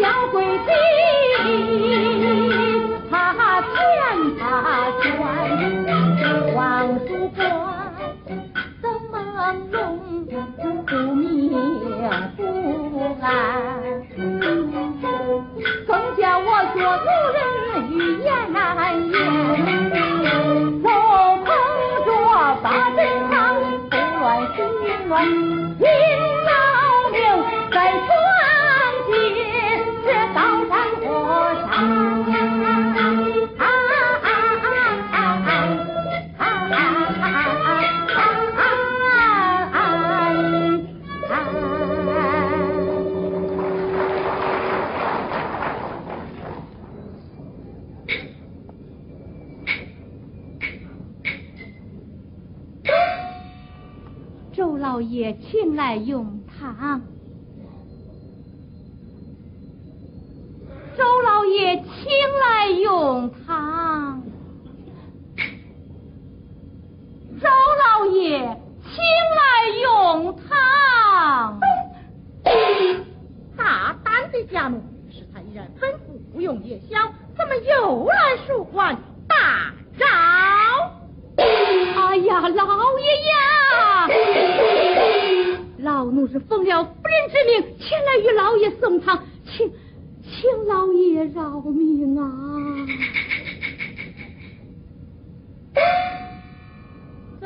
小鬼子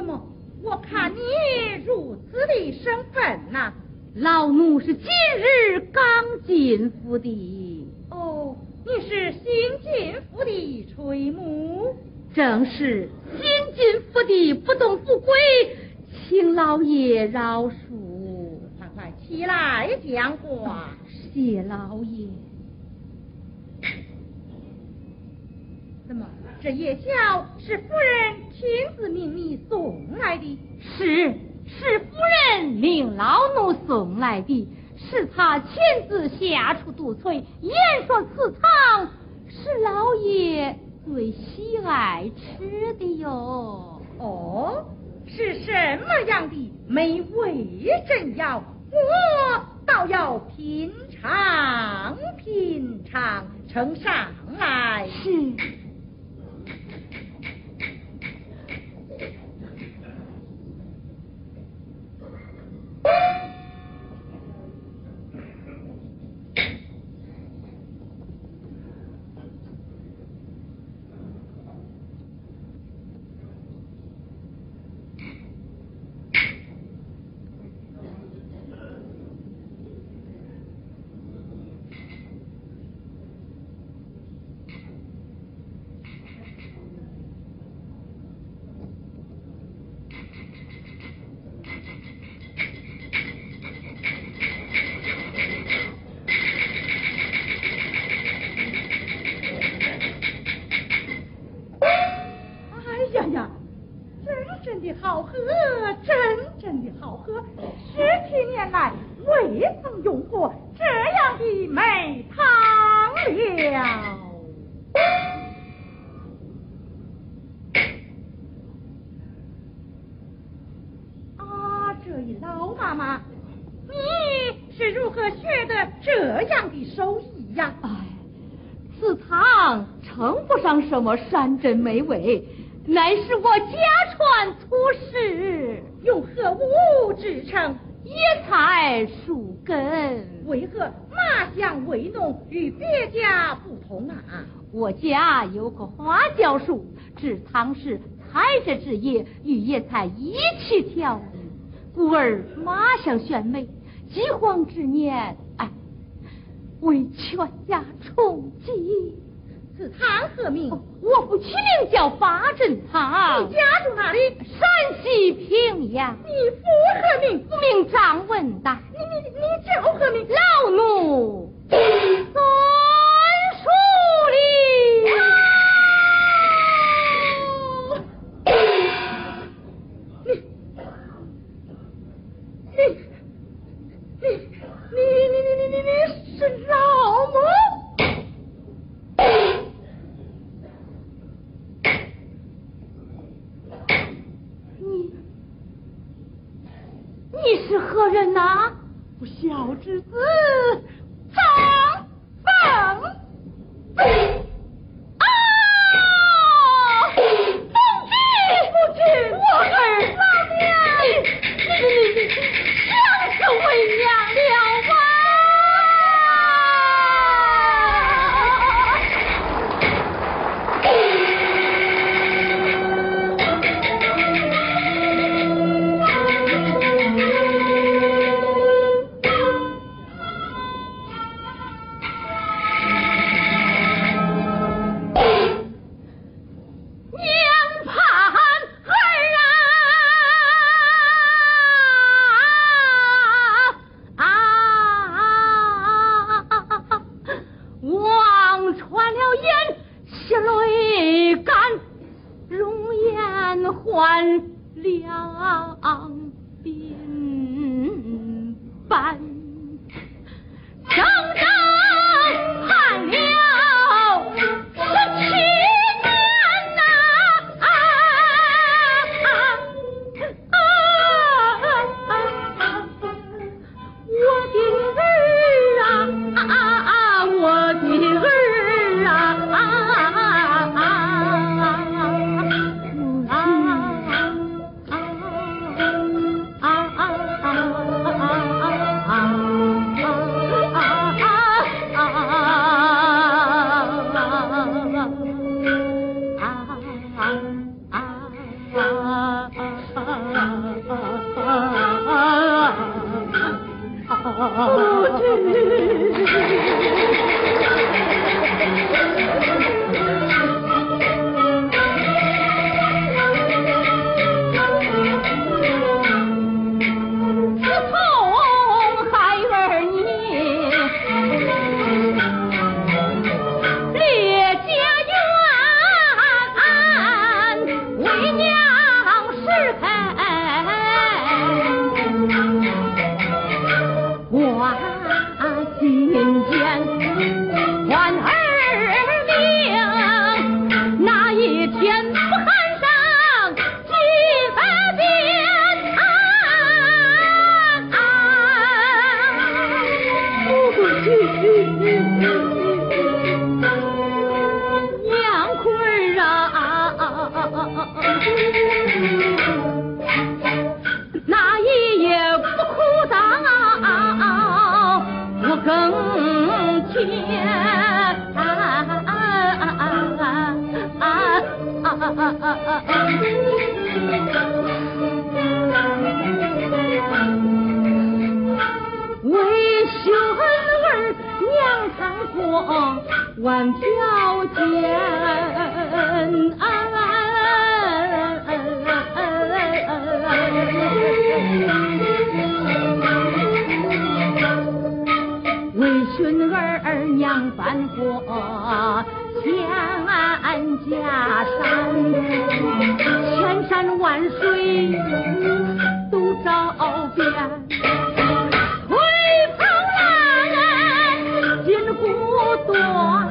怎么？我看你如此的生分呐！老奴是今日刚进府的。哦，你是新进府的垂母？正是新进府的，不懂不归，请老爷饶恕。快快起来讲话。谢老爷。怎么？这夜宵是夫人亲自命你送来的，是是夫人命老奴送来的，是他亲自下厨督催，言说此汤是老爷最喜爱吃的哟。哦，是什么样的美味珍肴？我倒要品尝品尝，呈上来。是。么山珍美味，乃是我家传粗食，用何物制成？野菜树根。为何麻香味浓与别家不同啊？我家有棵花椒树，制汤时采摘枝叶与野菜一起调故而麻香鲜美。饥荒之年，哎，为全家充饥。此汤何名？我不起名叫八珍堂。你家住哪里？山西平阳。你父何名？父名张文达。你你你叫何名？老奴 对。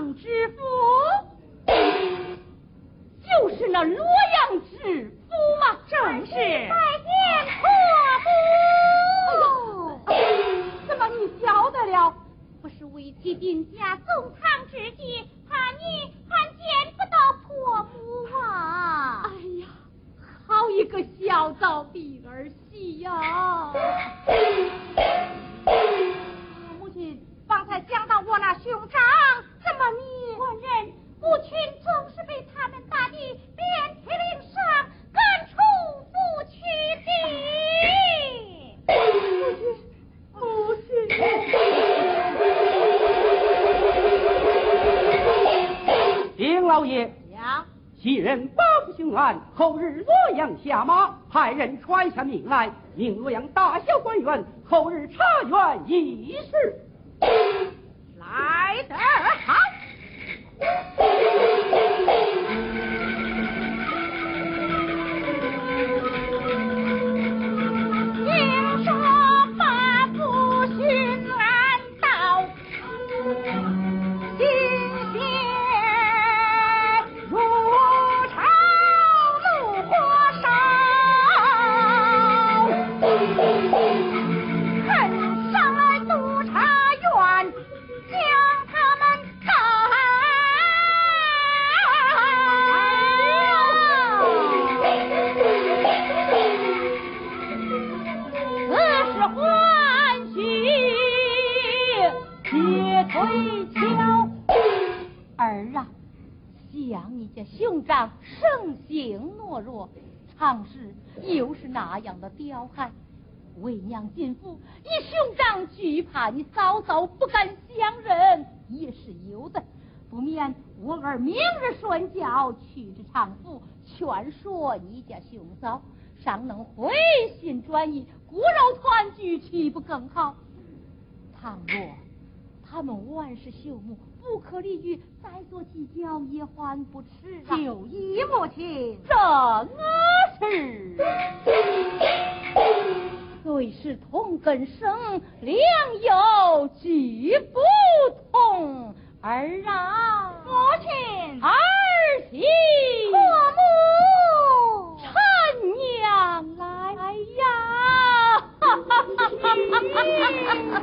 阳知府。就是那洛阳知府嘛。正是。拜见婆母。怎么你晓得了？不是为妻定下送汤之计，怕你还见不到婆母啊！哎呀，好一个小道的儿媳呀！母亲，方才讲到我那兄长，怎你官人母亲总是被他们打的遍体鳞伤，赶出府去的。丁老爷，呀，昔人报复凶案，后日洛阳下马，派人传下命来，命洛阳大小官员后日查阅一事。来得好。又是那样的刁悍，为娘进府，你兄长惧怕你嫂嫂不敢相认，也是有的。不免我儿明日顺教去至常府，劝说你家兄嫂，尚能回心转意，骨肉团聚，岂不更好？倘若他们万事朽木，不可理喻，再做计较也还不迟啊！九姨母亲，正是，虽是同根生，良友俱不同。儿啊，母亲，儿媳，父母，陈娘来呀！哈哈哈哈哈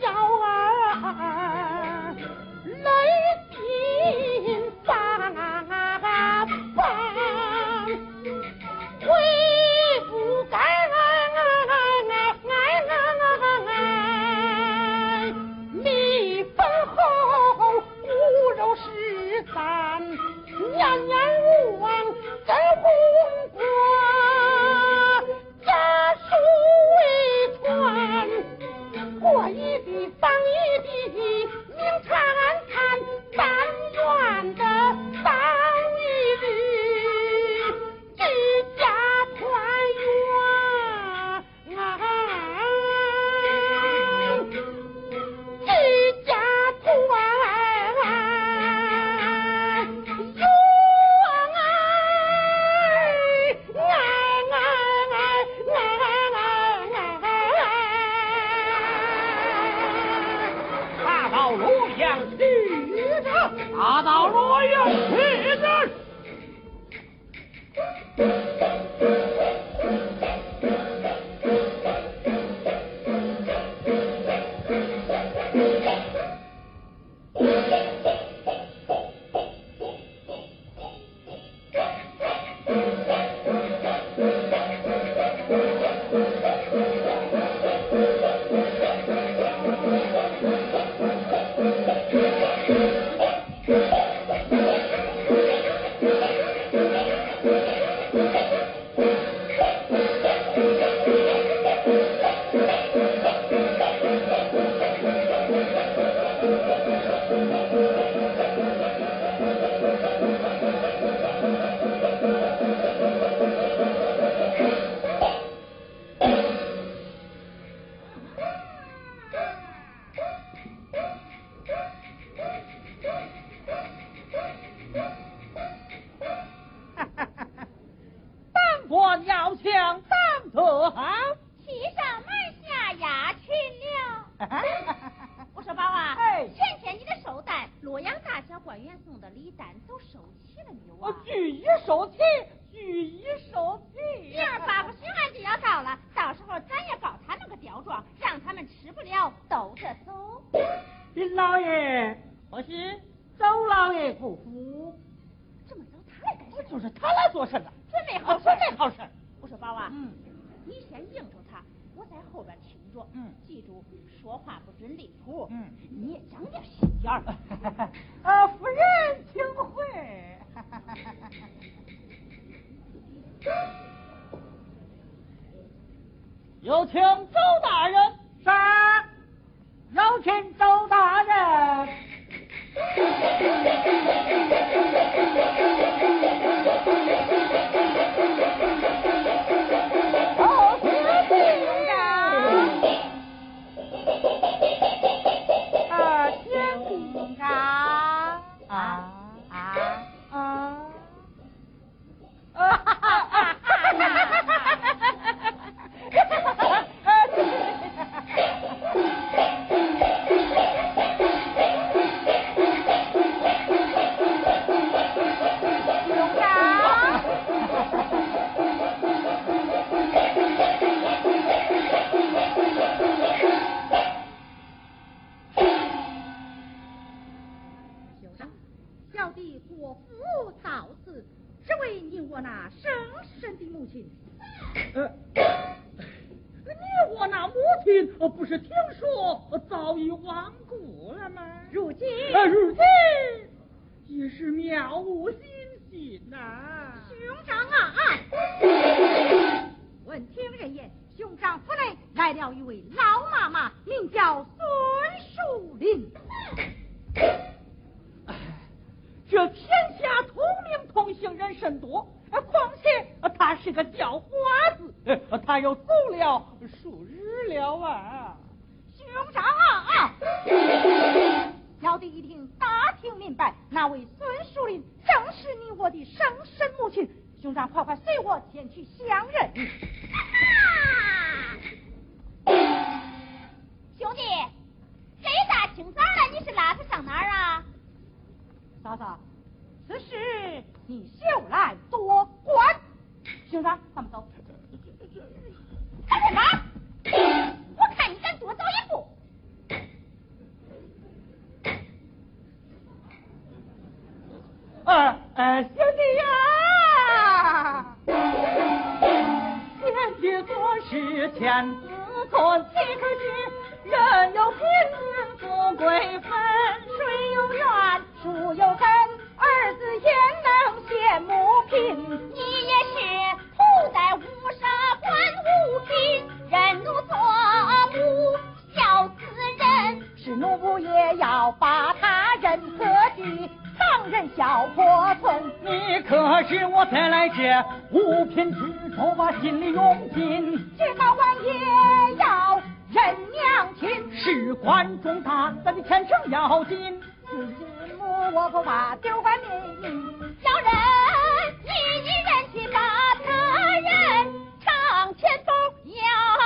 ちゃ。我要想当特行，欺上瞒下压群了。我说宝啊，哎，欠天你的寿单，洛阳大小官员送的礼单都收齐了没有啊？俱一收齐，俱一收齐。明儿八哥巡按就要到了，到时候咱也告他那个刁状，让他们吃不了兜着走。林老爷，我是周老爷姑夫。这么早，他来干？不就是他来做甚的？没好事，没好事。我说宝啊，嗯，你先应酬他，我在后边听着。嗯，记住，说话不准离谱。嗯，你也长点心眼儿。呃，夫人，请回。有请周大人。是。有请周大人。呃，你我那母亲不是听说早已亡故了吗？如今，如今也是渺无音信呐。兄长啊，闻听人言，兄长府内来了一位老妈妈，名叫孙树林。这天下同名同姓人甚多。是个叫花子，他又走了数日了啊！兄长啊，小弟一听打听明白，那位孙树林正是你我的生身母亲。兄长，快快随我前去相认。兄弟，这大清早的，你是拉他上哪儿啊？嫂嫂，此事你休来多管。兄长，咱们走。我看你敢多走一步。兄弟啊。也许多是天子，可岂可知？人有君子不归坟，水有源，树有根，儿子焉能羡慕贫？你也是。在乌纱官无品任奴做母孝子人是奴仆也要把他认自己当人小破村你可知我才来这五品之仇我心里用尽。至高官也要认娘亲事关重大咱的前程要紧你父母我不怕丢官命小人你一人去吧人唱千夫摇。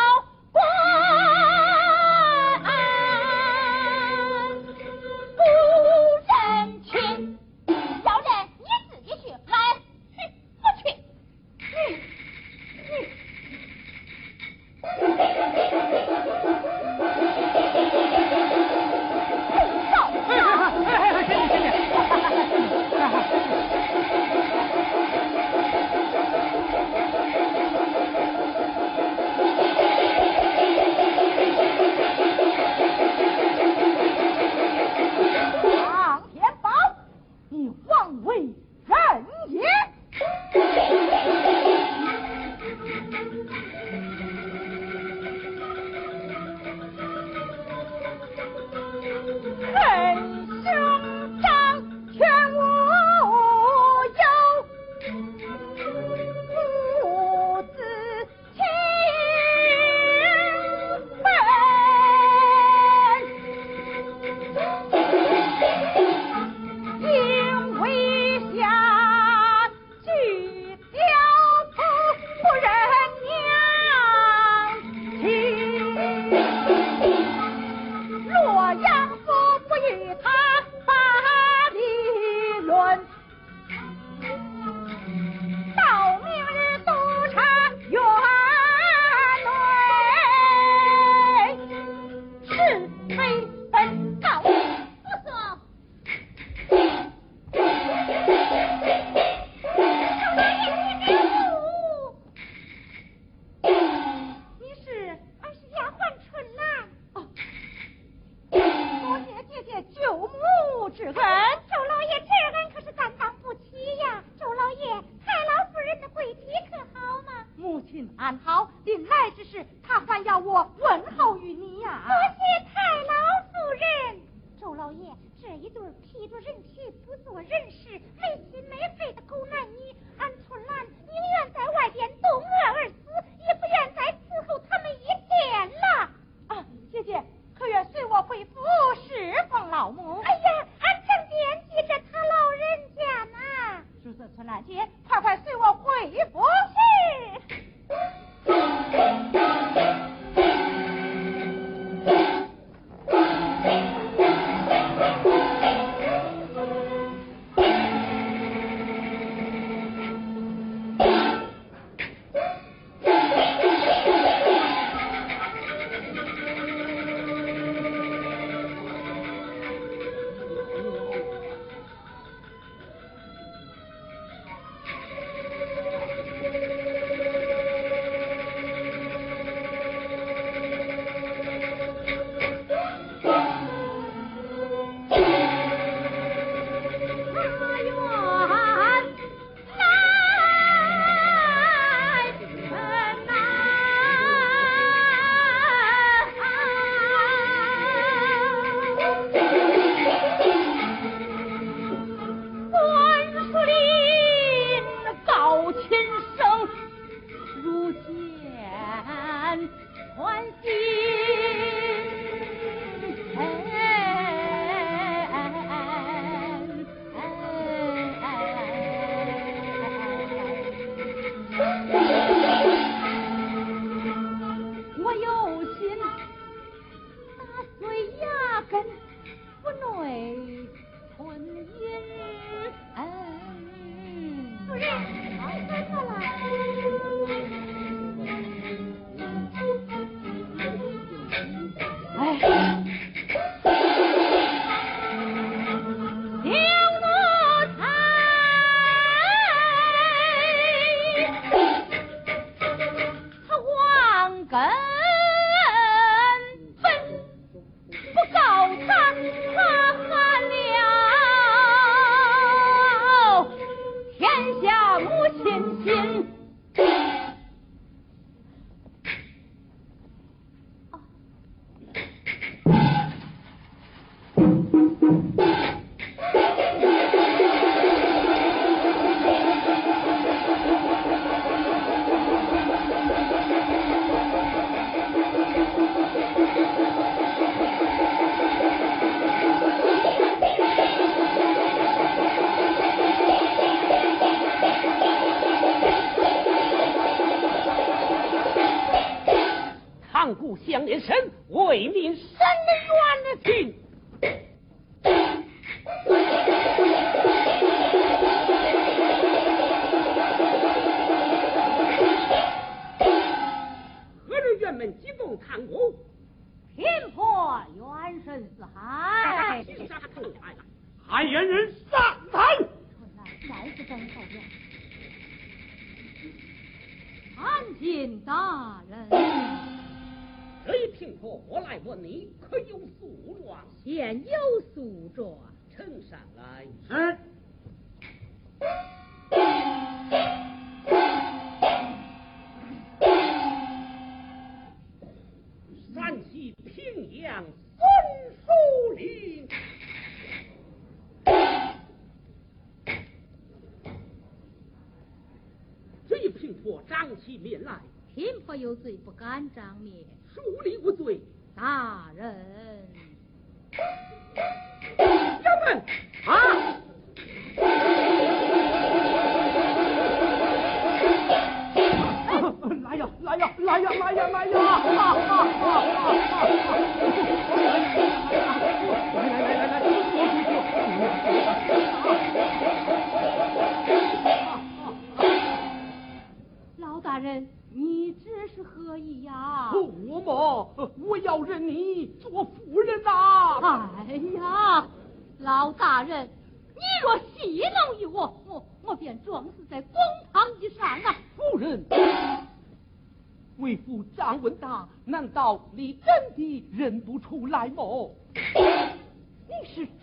面来，贫婆有罪，不敢张面。属吏无罪，大人。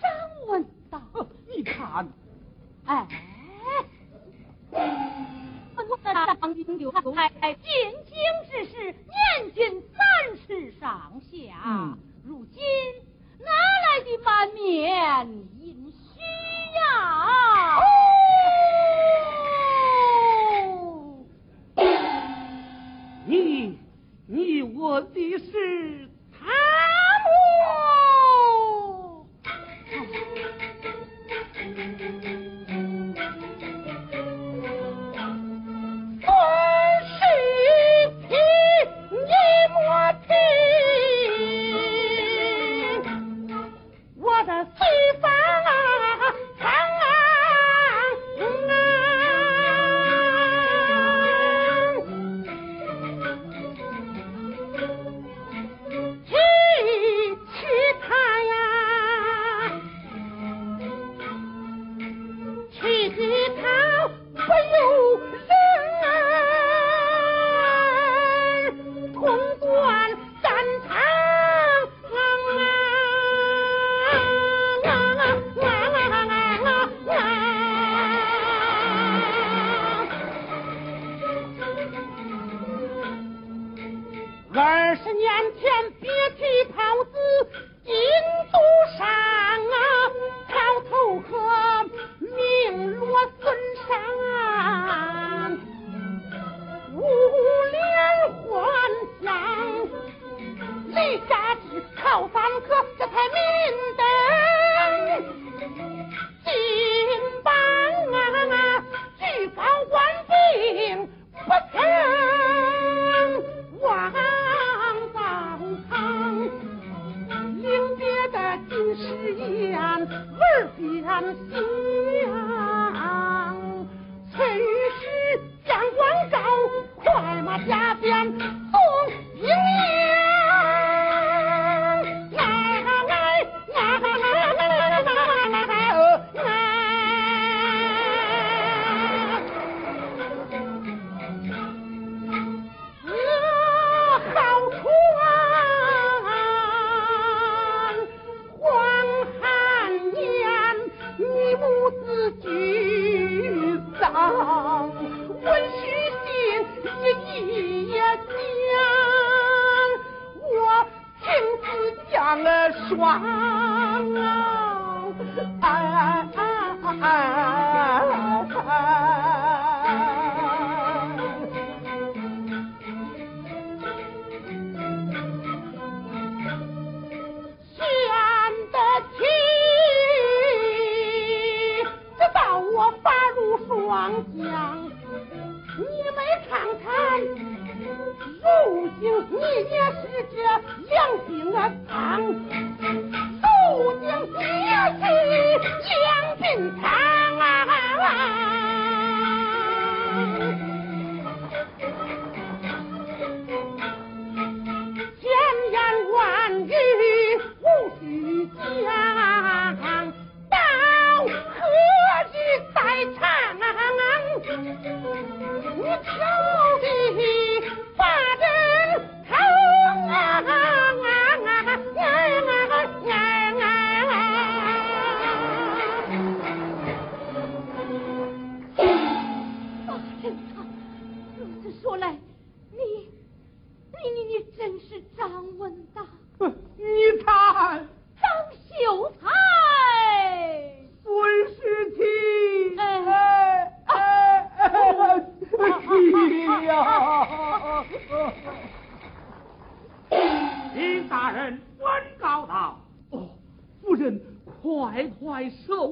张文道。你看。哎我们当今刘汉宗还在进京之时年近三十上下如今哪来的满面阴虚呀你你问的是 yang.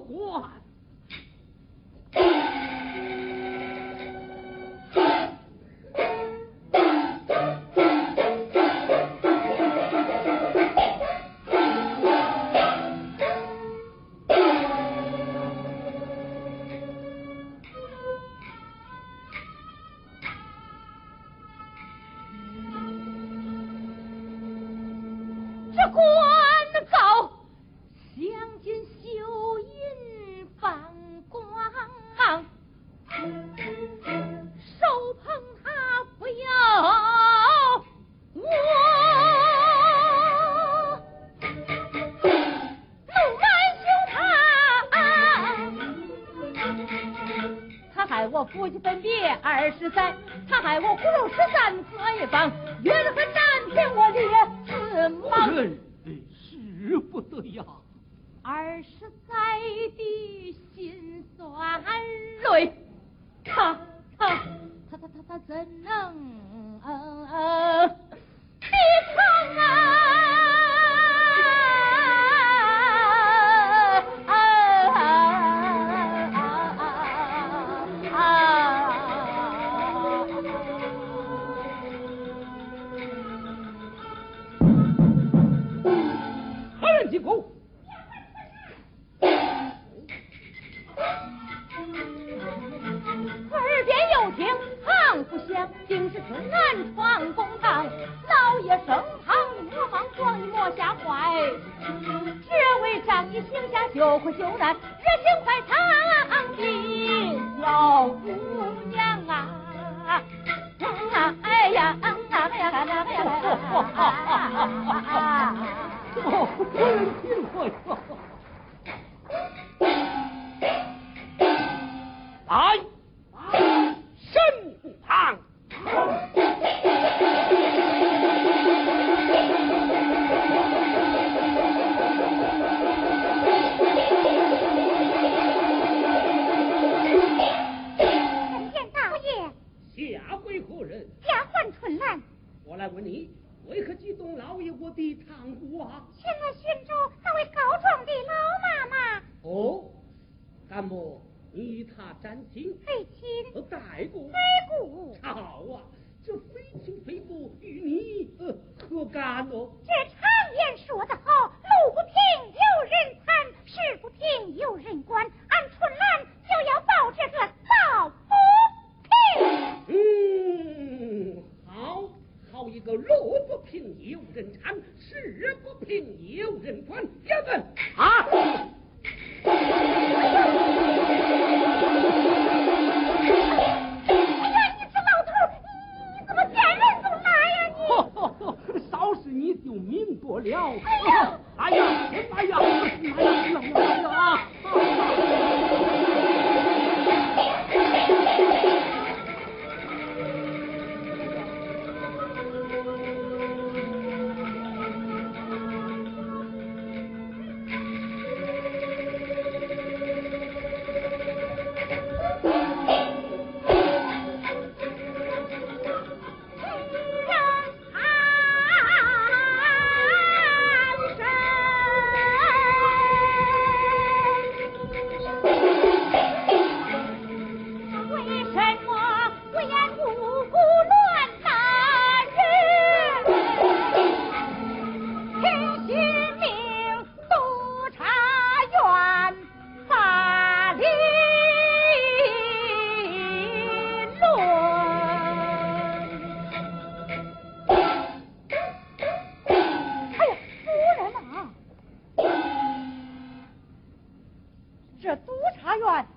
呼二十载，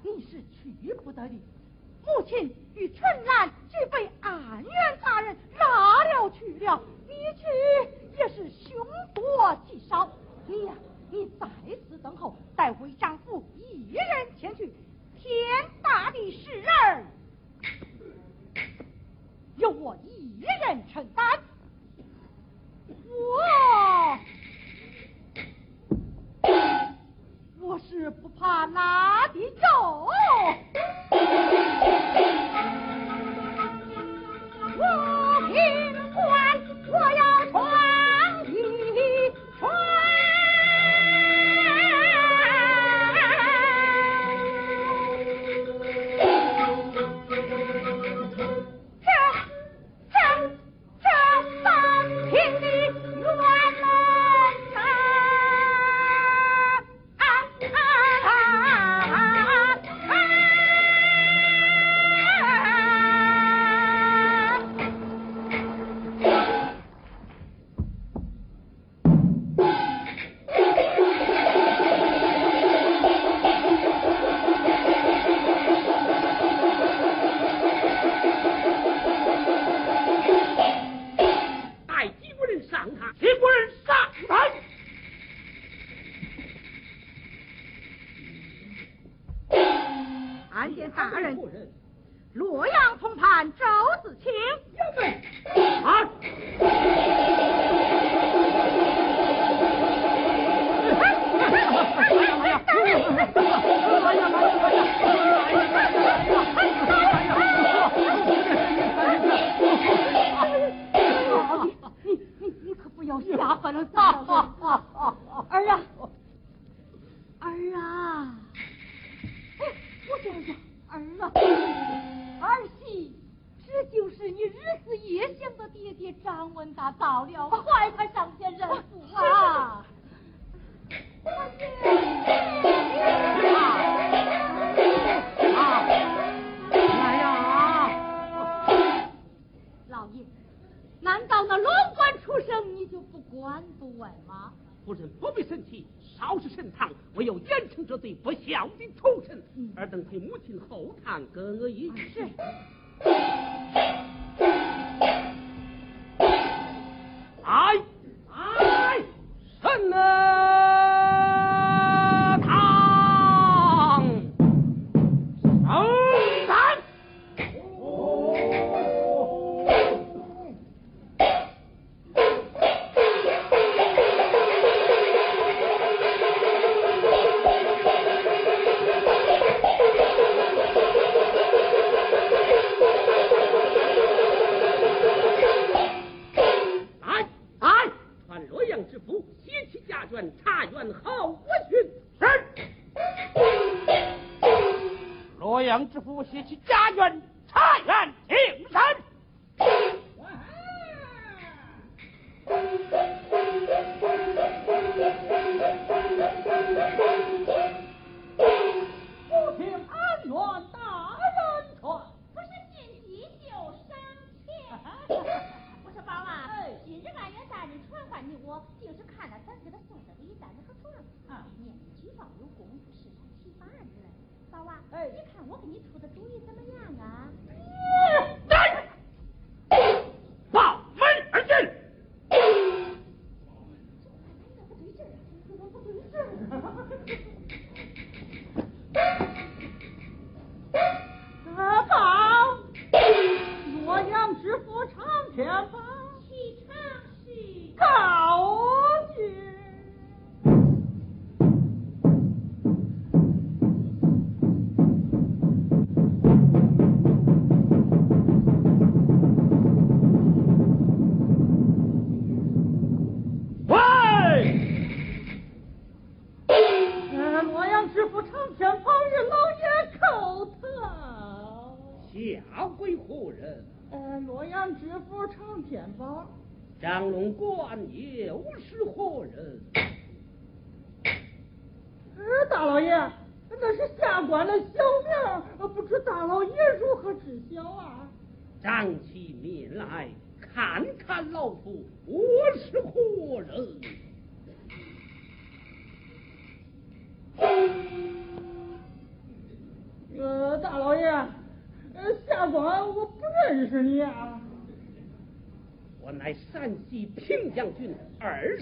你是去不得的，母亲与春兰已被安远大人拉了去了，你去也是凶多吉少。你呀，你在此等候，待回丈夫一人前去，天大的事儿由我一人承担。我。我是不怕拿的走，我尽管我要。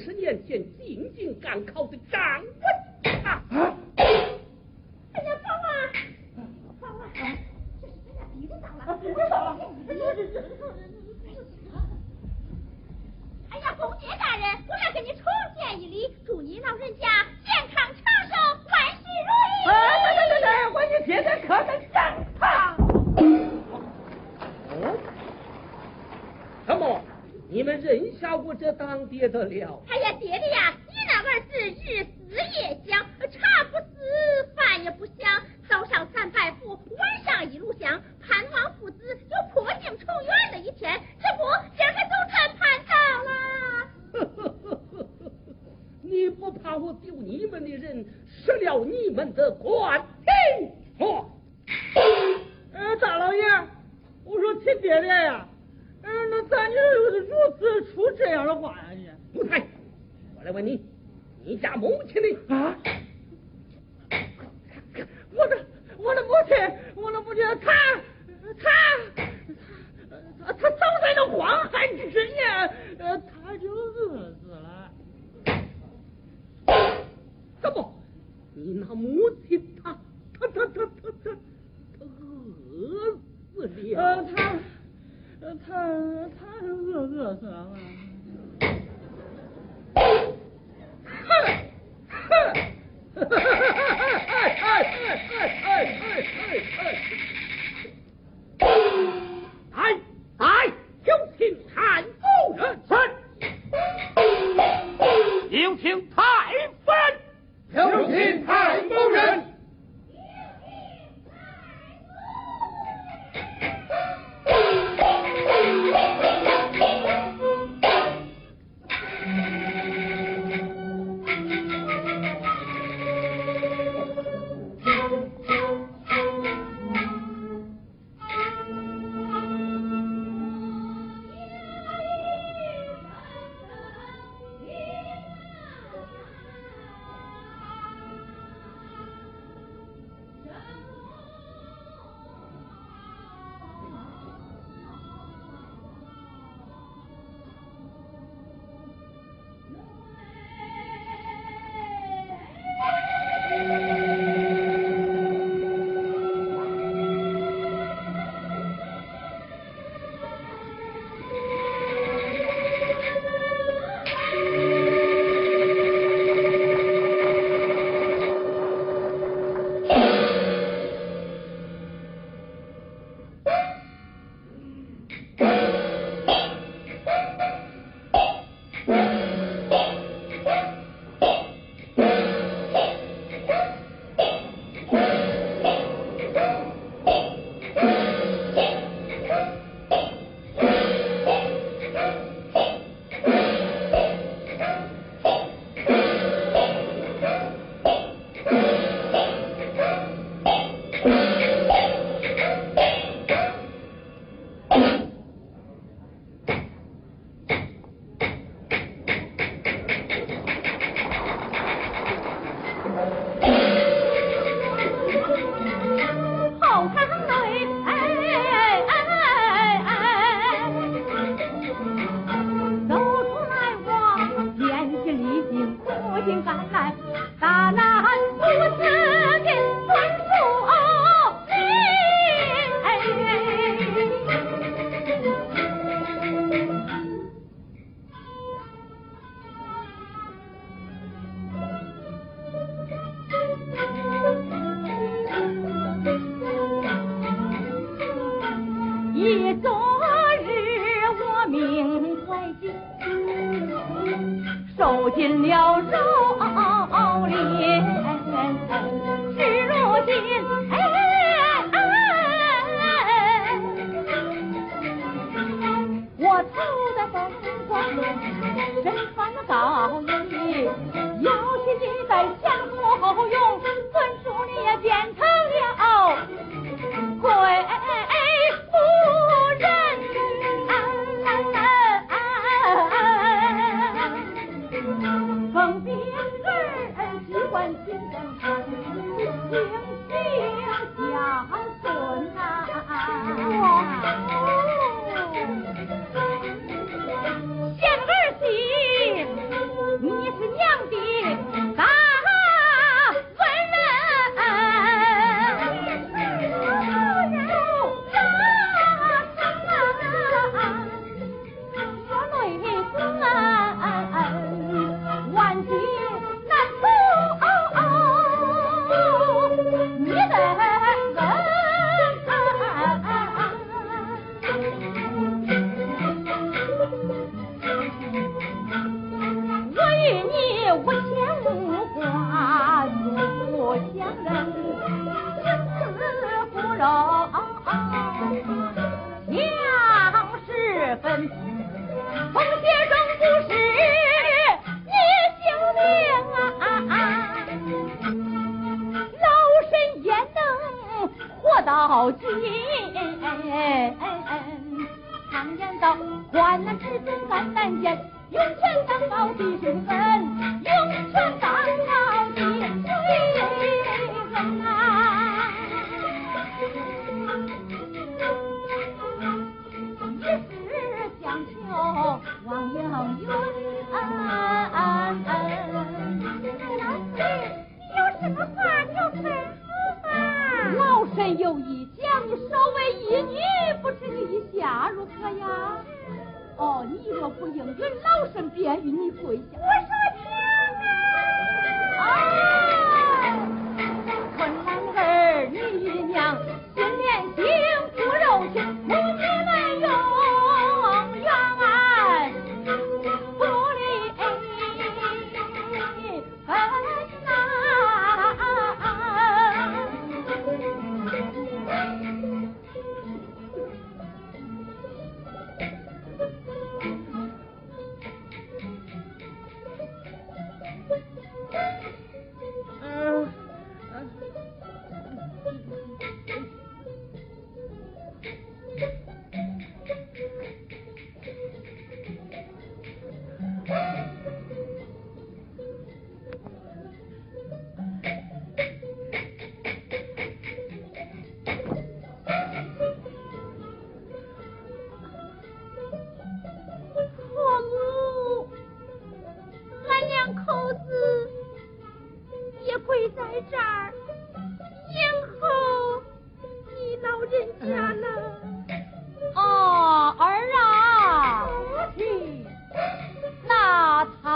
十年前进京赶考的张剩下我这当爹的了。哎呀爹爹呀你那个是日你那母亲。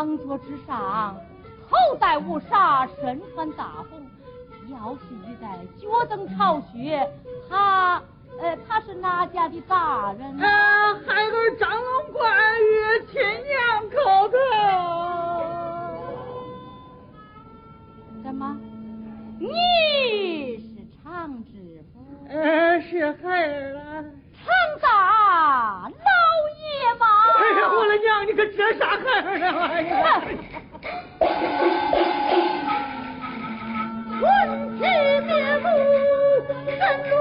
工桌之上，头戴乌纱，身穿大红，腰系玉带，脚蹬朝靴。他呃，他是哪家的大人？啊，孩儿张龙关羽亲娘口头。怎么？你是常知府？呃，是孩儿。这这啥孩儿啊？哎呀！春去别哭，春落。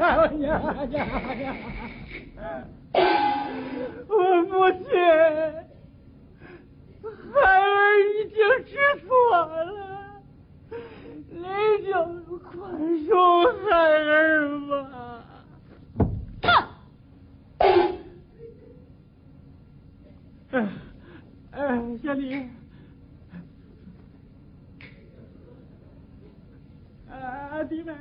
哎呀呀呀我父亲孩儿已经知错了您就宽恕孩儿吧哎哎小李弟妹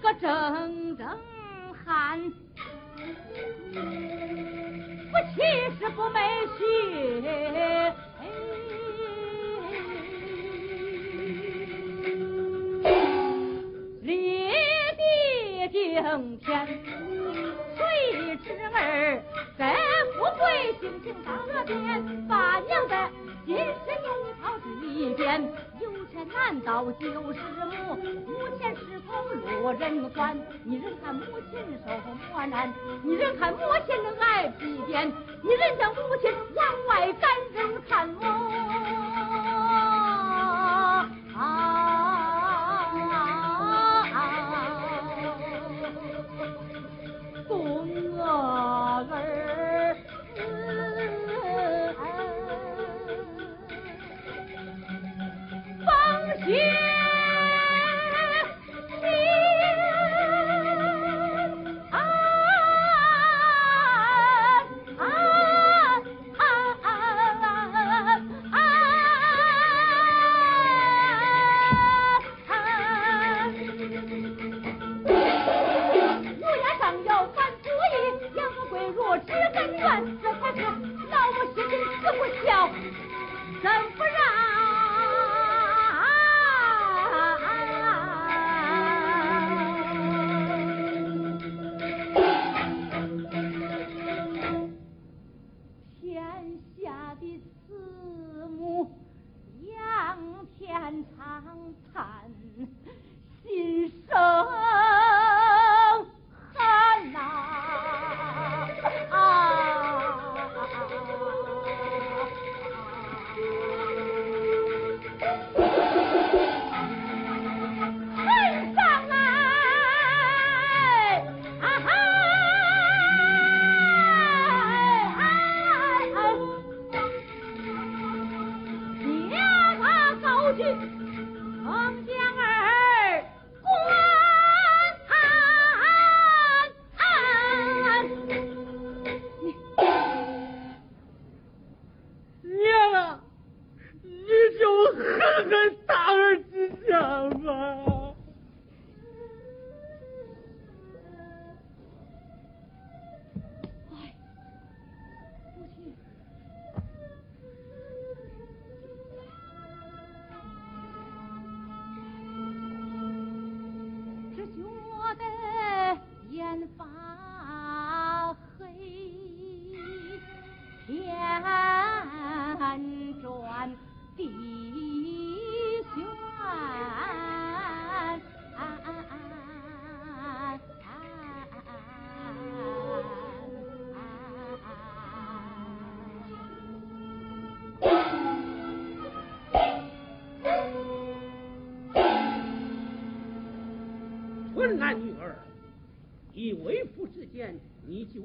个铮铮汉，我欺是不没血，烈地顶天。谁知儿在富贵，星星当耳边，把娘的金身用草一边，有钱难道就是母？人管，你人看母亲受磨难，你人看母亲挨皮鞭，你人见母亲往外赶，人看我。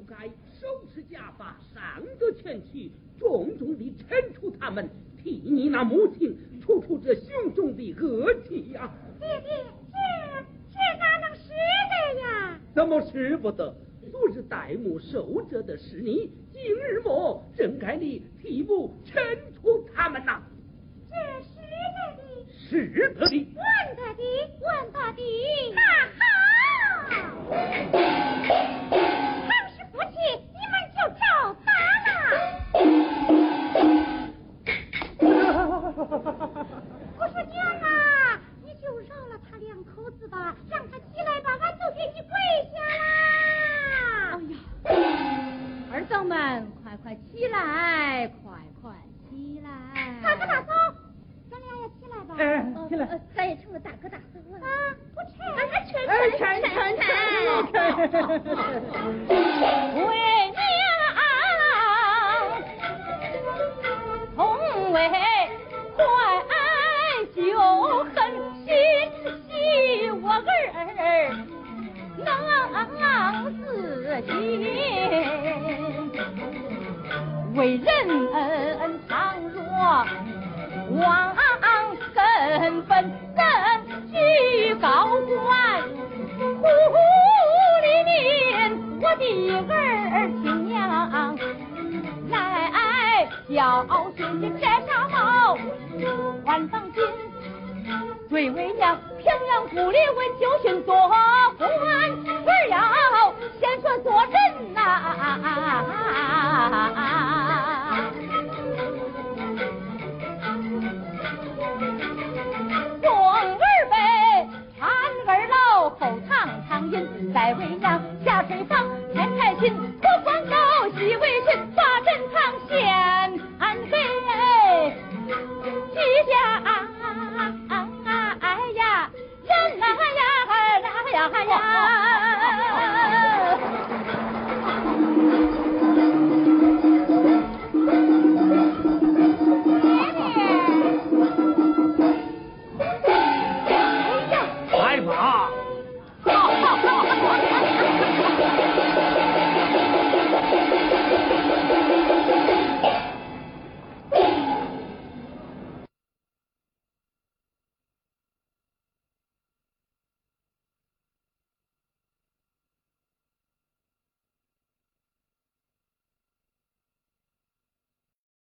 cai.